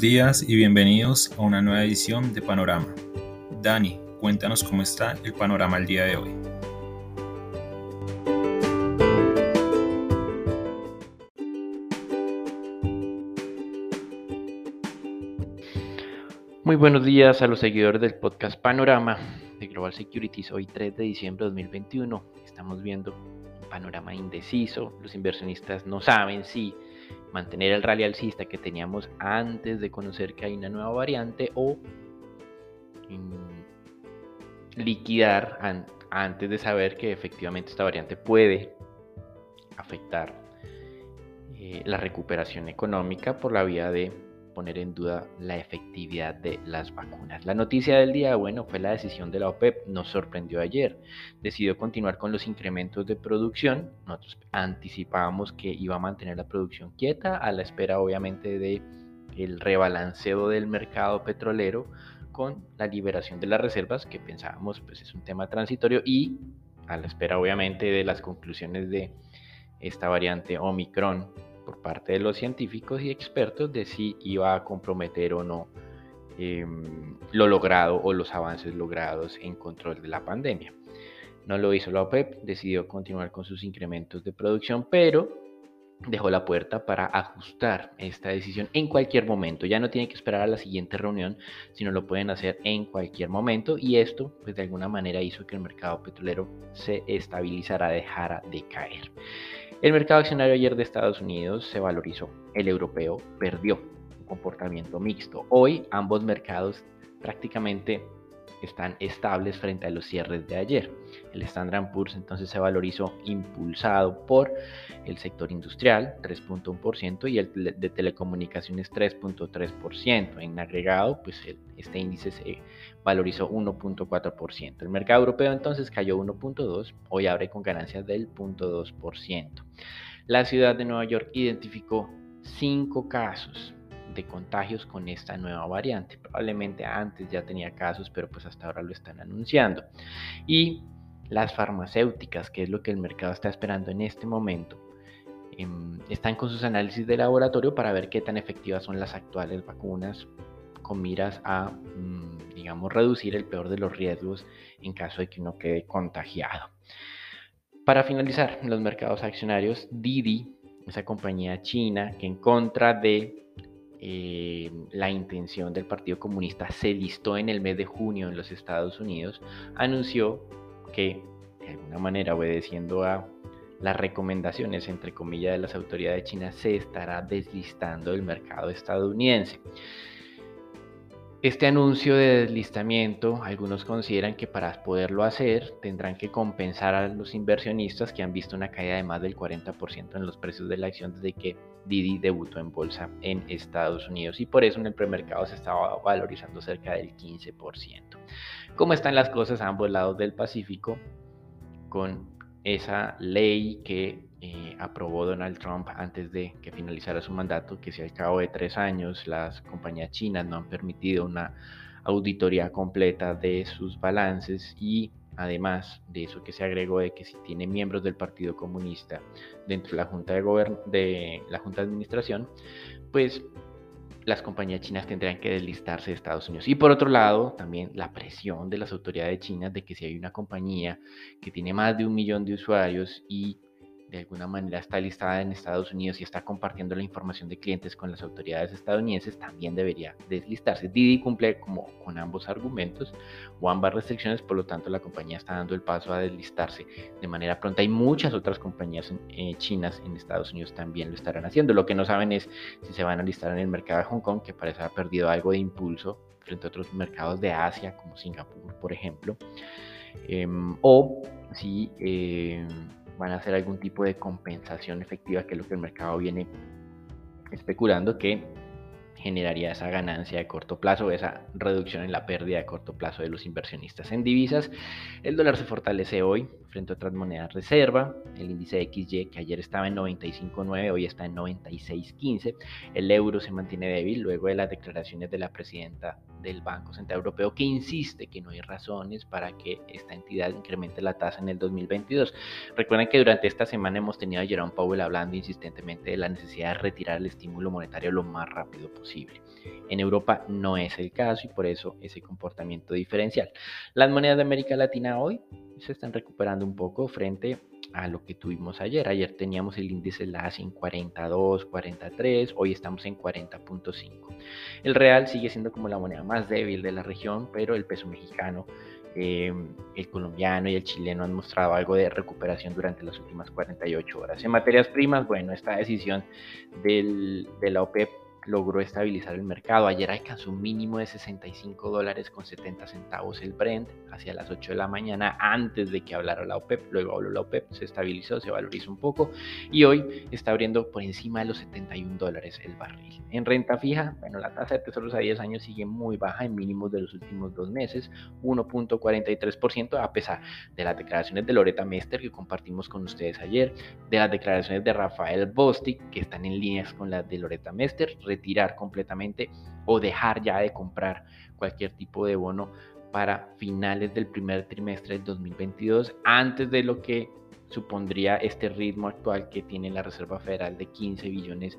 Días y bienvenidos a una nueva edición de Panorama. Dani, cuéntanos cómo está el panorama el día de hoy. Muy buenos días a los seguidores del podcast Panorama de Global Securities. Hoy 3 de diciembre de 2021 estamos viendo un panorama indeciso. Los inversionistas no saben si mantener el rally alcista que teníamos antes de conocer que hay una nueva variante o liquidar antes de saber que efectivamente esta variante puede afectar eh, la recuperación económica por la vía de poner en duda la efectividad de las vacunas. La noticia del día, bueno, fue la decisión de la OPEP, nos sorprendió ayer. Decidió continuar con los incrementos de producción. Nosotros anticipábamos que iba a mantener la producción quieta a la espera obviamente de el rebalanceo del mercado petrolero con la liberación de las reservas que pensábamos pues es un tema transitorio y a la espera obviamente de las conclusiones de esta variante Omicron parte de los científicos y expertos de si iba a comprometer o no em, lo logrado o los avances logrados en control de la pandemia. No lo hizo la OPEP, decidió continuar con sus incrementos de producción, pero dejó la puerta para ajustar esta decisión en cualquier momento. Ya no tiene que esperar a la siguiente reunión, sino lo pueden hacer en cualquier momento y esto pues de alguna manera hizo que el mercado petrolero se estabilizara, dejara de caer. El mercado accionario ayer de Estados Unidos se valorizó, el europeo perdió un comportamiento mixto. Hoy ambos mercados prácticamente están estables frente a los cierres de ayer. El Standard Poor's entonces se valorizó impulsado por el sector industrial 3.1% y el de telecomunicaciones 3.3%. En agregado, pues este índice se valorizó 1.4%. El mercado europeo entonces cayó 1.2%, hoy abre con ganancias del 0.2%. La ciudad de Nueva York identificó cinco casos de contagios con esta nueva variante. Probablemente antes ya tenía casos, pero pues hasta ahora lo están anunciando. Y las farmacéuticas, que es lo que el mercado está esperando en este momento, em, están con sus análisis de laboratorio para ver qué tan efectivas son las actuales vacunas con miras a, mm, digamos, reducir el peor de los riesgos en caso de que uno quede contagiado. Para finalizar, los mercados accionarios, Didi, esa compañía china que en contra de eh, la intención del Partido Comunista se listó en el mes de junio en los Estados Unidos, anunció que, de alguna manera obedeciendo a las recomendaciones, entre comillas, de las autoridades chinas, se estará deslistando del mercado estadounidense. Este anuncio de deslistamiento, algunos consideran que para poderlo hacer tendrán que compensar a los inversionistas que han visto una caída de más del 40% en los precios de la acción desde que Didi debutó en bolsa en Estados Unidos y por eso en el premercado se estaba valorizando cerca del 15%. ¿Cómo están las cosas a ambos lados del Pacífico con esa ley que eh, aprobó Donald Trump antes de que finalizara su mandato, que si al cabo de tres años las compañías chinas no han permitido una auditoría completa de sus balances y además de eso que se agregó de que si tiene miembros del Partido Comunista dentro de la Junta de, de la Junta de Administración, pues las compañías chinas tendrían que deslistarse de Estados Unidos. Y por otro lado, también la presión de las autoridades chinas de que si hay una compañía que tiene más de un millón de usuarios y de alguna manera está listada en Estados Unidos y está compartiendo la información de clientes con las autoridades estadounidenses, también debería deslistarse. Didi cumple como con ambos argumentos o ambas restricciones, por lo tanto la compañía está dando el paso a deslistarse de manera pronta y muchas otras compañías eh, chinas en Estados Unidos también lo estarán haciendo. Lo que no saben es si se van a listar en el mercado de Hong Kong, que parece haber perdido algo de impulso frente a otros mercados de Asia, como Singapur, por ejemplo, em, o si... Eh, van a hacer algún tipo de compensación efectiva, que es lo que el mercado viene especulando que generaría esa ganancia de corto plazo, esa reducción en la pérdida de corto plazo de los inversionistas en divisas. El dólar se fortalece hoy frente a otras monedas reserva. El índice XY, que ayer estaba en 95.9, hoy está en 96.15. El euro se mantiene débil luego de las declaraciones de la presidenta del Banco Central Europeo, que insiste que no hay razones para que esta entidad incremente la tasa en el 2022. Recuerden que durante esta semana hemos tenido a Jerome Powell hablando insistentemente de la necesidad de retirar el estímulo monetario lo más rápido posible. En Europa no es el caso y por eso ese comportamiento diferencial. Las monedas de América Latina hoy se están recuperando un poco frente a lo que tuvimos ayer. Ayer teníamos el índice LAS en 42, 43, hoy estamos en 40.5. El real sigue siendo como la moneda más débil de la región, pero el peso mexicano, em, el colombiano y el chileno han mostrado algo de recuperación durante las últimas 48 horas. En materias primas, bueno, esta decisión del, de la OPEP logró estabilizar el mercado. Ayer alcanzó un mínimo de 65 dólares con 70 centavos el Brent hacia las 8 de la mañana antes de que hablara la OPEP. Luego habló la OPEP, se estabilizó, se valorizó un poco y hoy está abriendo por encima de los 71 dólares el barril. En renta fija, bueno, la tasa de tesoros a 10 años sigue muy baja en mínimos de los últimos dos meses, 1.43% a pesar de las declaraciones de Loreta Mester que compartimos con ustedes ayer, de las declaraciones de Rafael Bostic que están en líneas con las de Loreta Mester retirar completamente o dejar ya de comprar cualquier tipo de bono para finales del primer trimestre del 2022, antes de lo que supondría este ritmo actual que tiene la Reserva Federal de 15 billones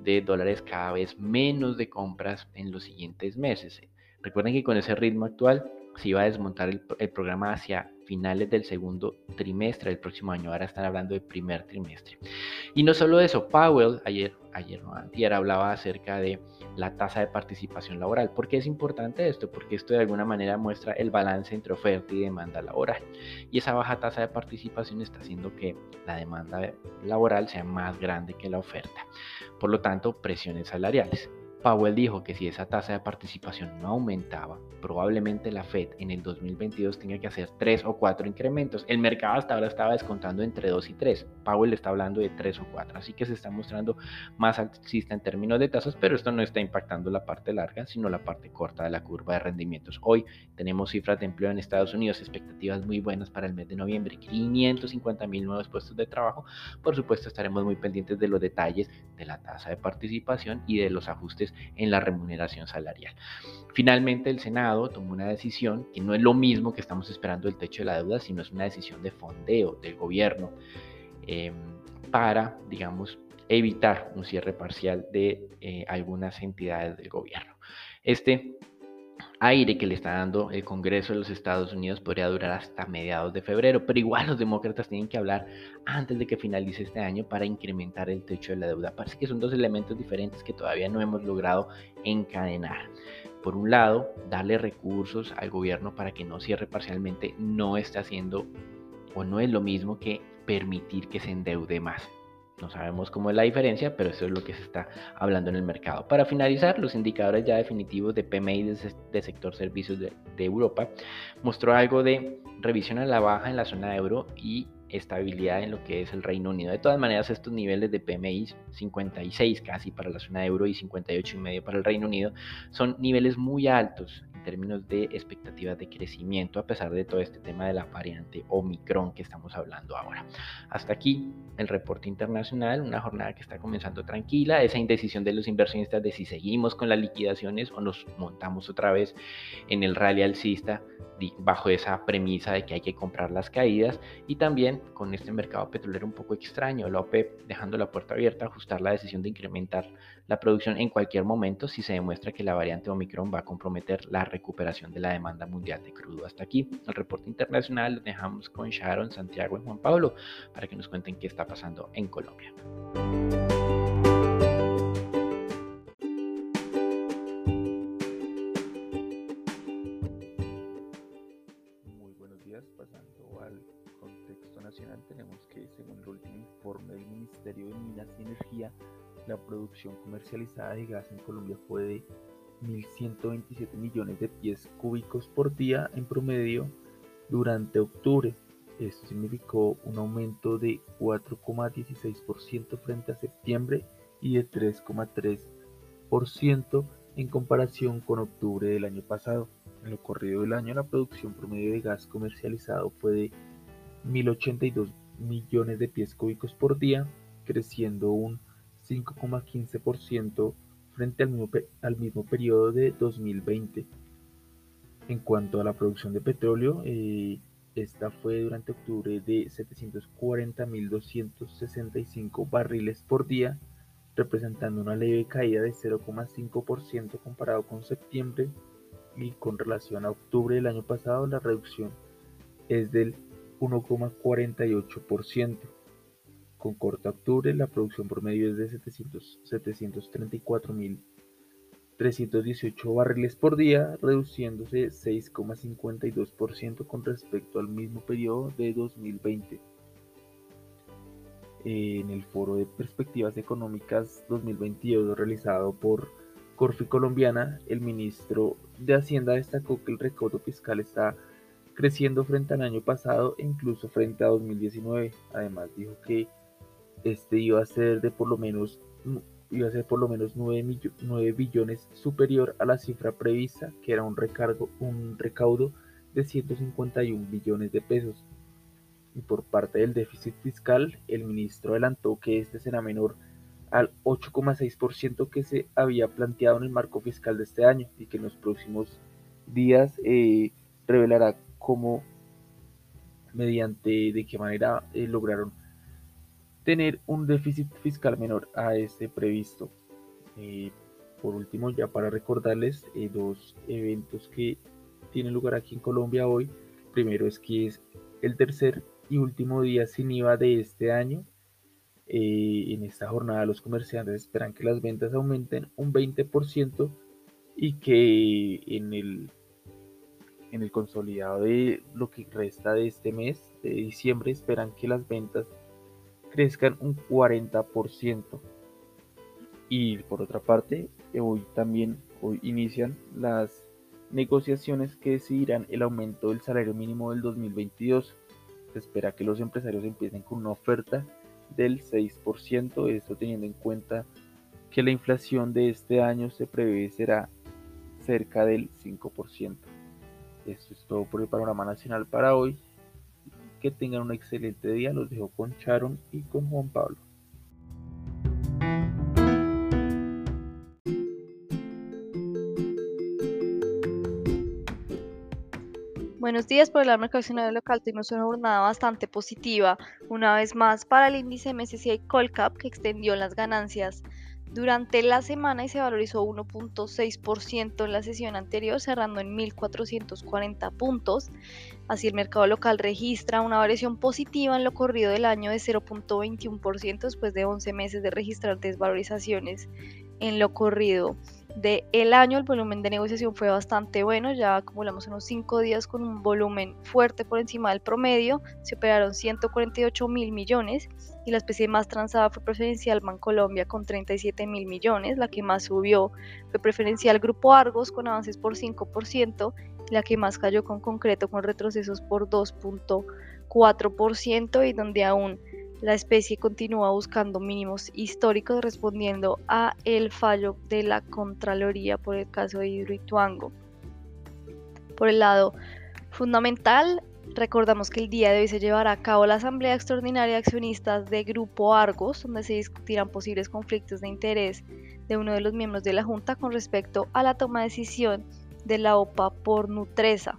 de dólares cada vez menos de compras en los siguientes meses. Recuerden que con ese ritmo actual se iba a desmontar el, el programa hacia finales del segundo trimestre del próximo año. Ahora están hablando del primer trimestre. Y no solo eso, Powell ayer, ayer no, antier hablaba acerca de la tasa de participación laboral. ¿Por qué es importante esto? Porque esto de alguna manera muestra el balance entre oferta y demanda laboral. Y esa baja tasa de participación está haciendo que la demanda laboral sea más grande que la oferta. Por lo tanto, presiones salariales. Powell dijo que si esa tasa de participación no aumentaba, probablemente la Fed en el 2022 tenga que hacer 3 o 4 incrementos. El mercado hasta ahora estaba descontando entre 2 y 3. Powell está hablando de 3 o 4, así que se está mostrando más alcista en términos de tasas, pero esto no está impactando la parte larga, sino la parte corta de la curva de rendimientos. Hoy tenemos cifras de empleo en Estados Unidos, expectativas muy buenas para el mes de noviembre, 550 mil nuevos puestos de trabajo. Por supuesto, estaremos muy pendientes de los detalles de la tasa de participación y de los ajustes en la remuneración salarial. Finalmente, el Senado tomó una decisión que no es lo mismo que estamos esperando el techo de la deuda, sino es una decisión de fondeo del gobierno em, para, digamos, evitar un cierre parcial de eh, algunas entidades del gobierno. Este aire que le está dando el Congreso de los Estados Unidos podría durar hasta mediados de febrero, pero igual los demócratas tienen que hablar antes de que finalice este año para incrementar el techo de la deuda. Parece que son dos elementos diferentes que todavía no hemos logrado encadenar. Por un lado, darle recursos al gobierno para que no cierre parcialmente no está haciendo o no es lo mismo que permitir que se endeude más. No sabemos cómo es la diferencia, pero eso es lo que se está hablando en el mercado. Para finalizar, los indicadores ya definitivos de PMI de, sector servicios de, Europa mostró algo de revisión a la baja en la zona euro y estabilidad en lo que es el Reino Unido. De todas maneras, estos niveles de PMI 56 casi para la zona euro y 58 y medio para el Reino Unido son niveles muy altos en términos de expectativas de crecimiento a pesar de todo este tema de la variante Omicron que estamos hablando ahora. Hasta aquí el reporte internacional, una jornada que está comenzando tranquila, esa indecisión de los inversionistas de si seguimos con las liquidaciones o nos montamos otra vez en el rally alcista bajo esa premisa de que hay que comprar las caídas y también con este mercado petrolero un poco extraño, la OPEP dejando la puerta abierta a ajustar la decisión de incrementar la producción en cualquier momento si se demuestra que la variante Omicron va a comprometer la recuperación de la demanda mundial de crudo. Hasta aquí el reporte internacional lo dejamos con Sharon, Santiago y Juan Pablo para que nos cuenten qué está pasando en Colombia. Producción comercializada de gas en Colombia fue de 1.127 millones de pies cúbicos por día en promedio durante octubre. Esto significó un aumento de 4,16% frente a septiembre y de 3,3% en comparación con octubre del año pasado. En lo corrido del año, la producción promedio de gas comercializado fue de 1.082 millones de pies cúbicos por día, creciendo un 5,15% frente al mismo, al mismo periodo de 2020. En cuanto a la producción de petróleo, eh, esta fue durante octubre de 740.265 barriles por día, representando una leve caída de 0,5% comparado con septiembre y con relación a octubre del año pasado la reducción es del 1,48%. Con corta octubre la producción promedio es de 734.000 318 barriles por día, reduciéndose 6,52% con respecto al mismo periodo de 2020. En el Foro de Perspectivas Económicas 2022 realizado por Corfi Colombiana, el ministro de Hacienda destacó que el recaudo fiscal está creciendo frente al año pasado e incluso frente a 2019. Además dijo que este iba a ser de por lo menos iba a ser por lo menos 9, billones superior a la cifra prevista, que era un, recargo, un recaudo de 151 billones de pesos. Y por parte del déficit fiscal, el ministro adelantó que este será menor al 8,6% que se había planteado en el marco fiscal de este año y que en los próximos días eh, revelará cómo, mediante de qué manera eh, lograron tener un déficit fiscal menor a este previsto. Eh, por último, ya para recordarles eh, dos eventos que tienen lugar aquí en Colombia hoy. Primero es que es el tercer y último día sin IVA de este año. Eh, en esta jornada los comerciantes esperan que las ventas aumenten un 20% y que en el, en el consolidado de lo que resta de este mes de diciembre esperan que las ventas crezcan un 40%. Y por otra parte, hoy también hoy inician las negociaciones que decidirán el aumento del salario mínimo del 2022. Se espera que los empresarios empiecen con una oferta del 6%, esto teniendo en cuenta que la inflación de este año se prevé será cerca del 5%. Esto es todo por el panorama nacional para hoy. Que tengan un excelente día. Los dejo con Sharon y con Juan Pablo. Buenos días por el mercado accionario local. Tuvimos una jornada bastante positiva, una vez más para el índice MSCI Colcap que extendió las ganancias durante la semana y se valorizó 1.6% en la sesión anterior, cerrando en 1.440 puntos. Así el mercado local registra una variación positiva en lo corrido del año de 0.21% después de 11 meses de registrar desvalorizaciones en lo corrido del el año. El volumen de negociación fue bastante bueno, ya acumulamos unos 5 días con un volumen fuerte por encima del promedio, se operaron 148 mil millones y la especie más transada fue preferencial Bancolombia con 37 mil millones, la que más subió fue preferencial Grupo Argos con avances por 5%, la que más cayó con concreto con retrocesos por 2.4% y donde aún la especie continúa buscando mínimos históricos respondiendo a el fallo de la Contraloría por el caso de Hidroituango. Por el lado fundamental, recordamos que el día de hoy se llevará a cabo la Asamblea Extraordinaria de Accionistas de Grupo Argos, donde se discutirán posibles conflictos de interés de uno de los miembros de la Junta con respecto a la toma de decisión de la OPA por Nutresa.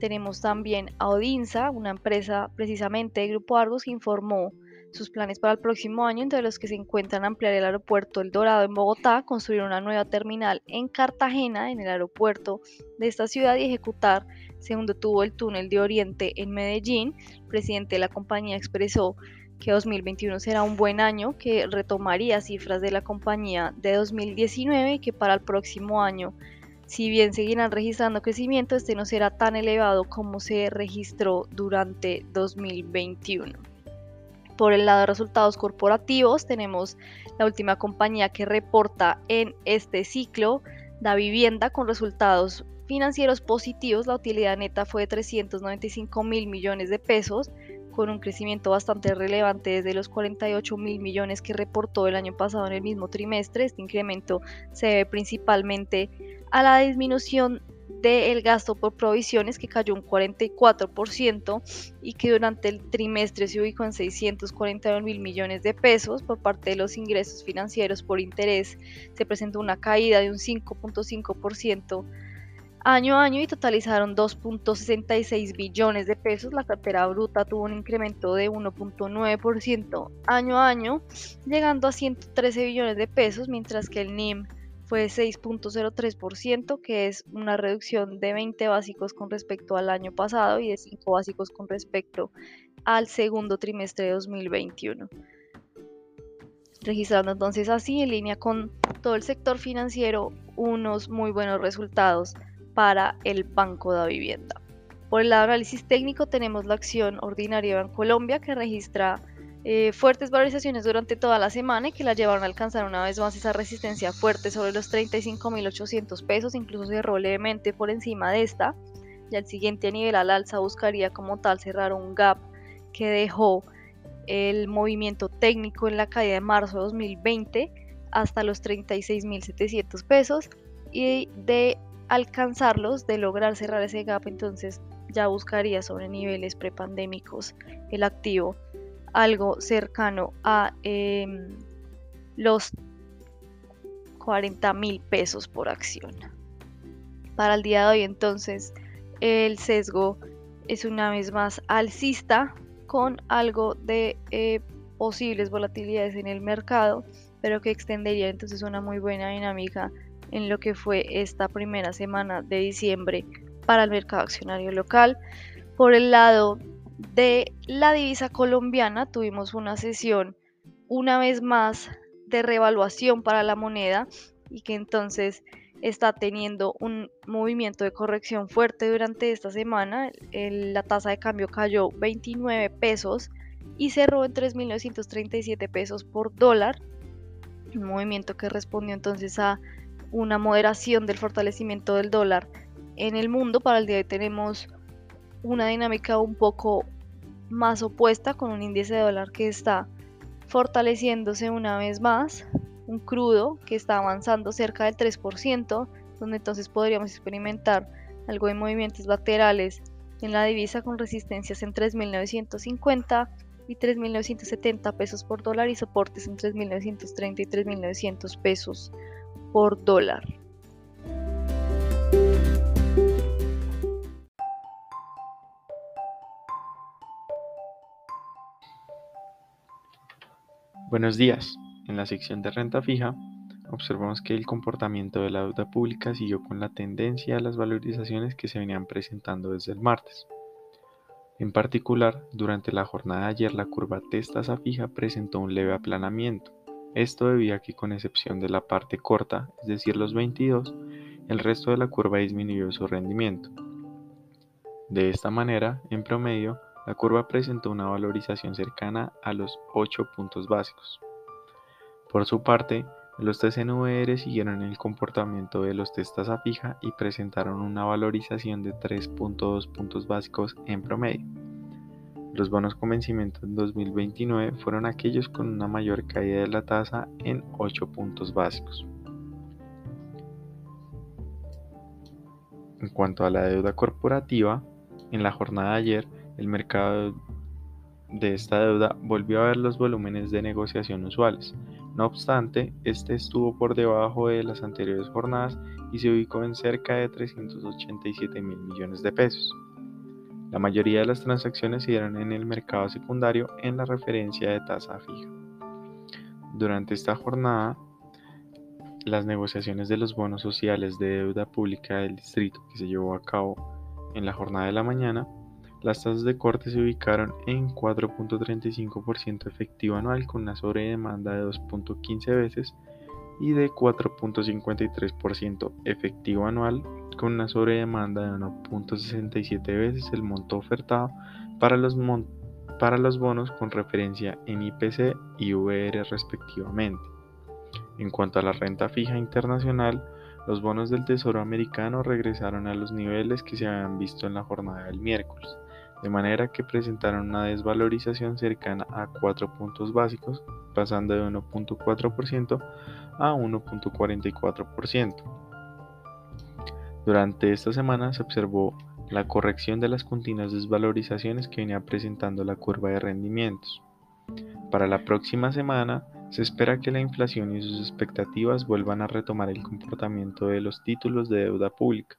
Tenemos también a Odinsa, una empresa precisamente de Grupo Argos que informó sus planes para el próximo año, entre los que se encuentran ampliar el aeropuerto El Dorado en Bogotá, construir una nueva terminal en Cartagena, en el aeropuerto de esta ciudad, y ejecutar segundo tuvo el túnel de Oriente en Medellín. El presidente de la compañía expresó que 2021 será un buen año, que retomaría cifras de la compañía de 2019 y que para el próximo año, si bien seguirán registrando crecimiento, este no será tan elevado como se registró durante 2021. Por el lado de resultados corporativos, tenemos la última compañía que reporta en este ciclo, Da Vivienda, con resultados financieros positivos. La utilidad neta fue de 395 mil millones de pesos, con un crecimiento bastante relevante desde los 48 mil millones que reportó el año pasado en el mismo trimestre. Este incremento se debe principalmente a la disminución del gasto por provisiones que cayó un 44% y que durante el trimestre se ubicó en 641 mil millones de pesos por parte de los ingresos financieros por interés se presentó una caída de un 5.5% año a año y totalizaron 2.66 billones de pesos. La cartera bruta tuvo un incremento de 1.9% año a año, llegando a 113 billones de pesos, mientras que el NIM fue 6.03%, que es una reducción de 20 básicos con respecto al año pasado y de 5 básicos con respecto al segundo trimestre de 2021. Registrando entonces así en línea con todo el sector financiero unos muy buenos resultados para el Banco de Vivienda. Por el lado análisis técnico tenemos la acción ordinaria en Colombia que registra eh, fuertes valorizaciones durante toda la semana y que la llevaron a alcanzar una vez más esa resistencia fuerte sobre los 35.800 pesos, incluso cerró levemente por encima de esta. Y al siguiente nivel al alza buscaría como tal cerrar un gap que dejó el movimiento técnico en la caída de marzo de 2020 hasta los 36.700 pesos y de alcanzarlos, de lograr cerrar ese gap, entonces ya buscaría sobre niveles prepandémicos el activo algo cercano a em, los 40 mil pesos por acción. Para el día de hoy entonces el sesgo es una vez más alcista con algo de eh, posibles volatilidades en el mercado, pero que extendería entonces una muy buena dinámica en lo que fue esta primera semana de diciembre para el mercado accionario local. Por el lado de la divisa colombiana tuvimos una sesión una vez más de revaluación para la moneda y que entonces está teniendo un movimiento de corrección fuerte durante esta semana. la tasa de cambio cayó 29 pesos y cerró en 3.937 pesos por dólar. Un movimiento que respondió entonces a una moderación del fortalecimiento del dólar en el mundo. Para el día de hoy tenemos una dinámica un poco más opuesta con un índice de dólar que está fortaleciéndose una vez más, un crudo que está avanzando cerca del 3%, donde entonces podríamos experimentar algo de movimientos laterales en la divisa con resistencias en 3.950 y 3.970 pesos por dólar y soportes en 3.930 y 3.900 pesos por dólar. Buenos días. En la sección de renta fija, observamos que el comportamiento de la deuda pública siguió con la tendencia a las valorizaciones que se venían presentando desde el martes. En particular, durante la jornada de ayer la curva tasa fija presentó un leve aplanamiento. Esto debido a que con excepción de la parte corta, es decir, los 22, el resto de la curva disminuyó su rendimiento. De esta manera, en promedio, la curva presentó una valorización cercana a los 8 puntos básicos. Por su parte, los TCNVR siguieron el comportamiento de los test tasa fija y presentaron una valorización de 3.2 puntos básicos en promedio. Los bonos con vencimiento en 2029 fueron aquellos con una mayor caída de la tasa en 8 puntos básicos. En cuanto a la deuda corporativa, en la jornada de ayer el mercado de esta deuda volvió a ver los volúmenes de negociación usuales. No obstante, este estuvo por debajo de las anteriores jornadas y se ubicó en cerca de 387 mil millones de pesos. La mayoría de las transacciones se dieron en el mercado secundario en la referencia de tasa fija. Durante esta jornada, las negociaciones de los bonos sociales de deuda pública del distrito que se llevó a cabo en la jornada de la mañana las tasas de corte se ubicaron en 4.35% efectivo anual con una sobredemanda de 2.15 veces y de 4.53% efectivo anual con una sobredemanda de 1.67 veces el monto ofertado para los, bonos con referencia en IPC y VR respectivamente. En cuanto a la renta fija internacional, los bonos del Tesoro americano regresaron a los niveles que se habían visto en la jornada del miércoles de manera que presentaron una desvalorización cercana a 4 puntos básicos, pasando de 1.4% a 1.44%. Durante esta semana se observó la corrección de las continuas desvalorizaciones que venía presentando la curva de rendimientos. Para la próxima semana se espera que la inflación y sus expectativas vuelvan a retomar el comportamiento de los títulos de deuda pública.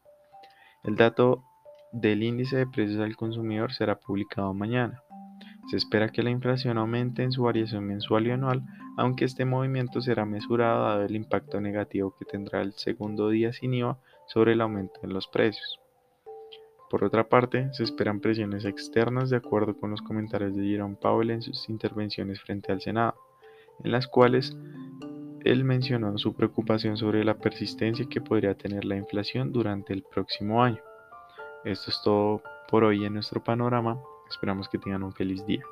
El dato del índice de precios al consumidor será publicado mañana. Se espera que la inflación aumente en su variación mensual y anual, aunque este movimiento será mesurado dado el impacto negativo que tendrá el segundo día sin IVA sobre el aumento en los precios. Por otra parte, se esperan presiones externas de acuerdo con los comentarios de Jerome Powell en sus intervenciones frente al Senado, en las cuales él mencionó su preocupación sobre la persistencia que podría tener la inflación durante el próximo año. Esto es todo por hoy en nuestro panorama. Esperamos que tengan un feliz día.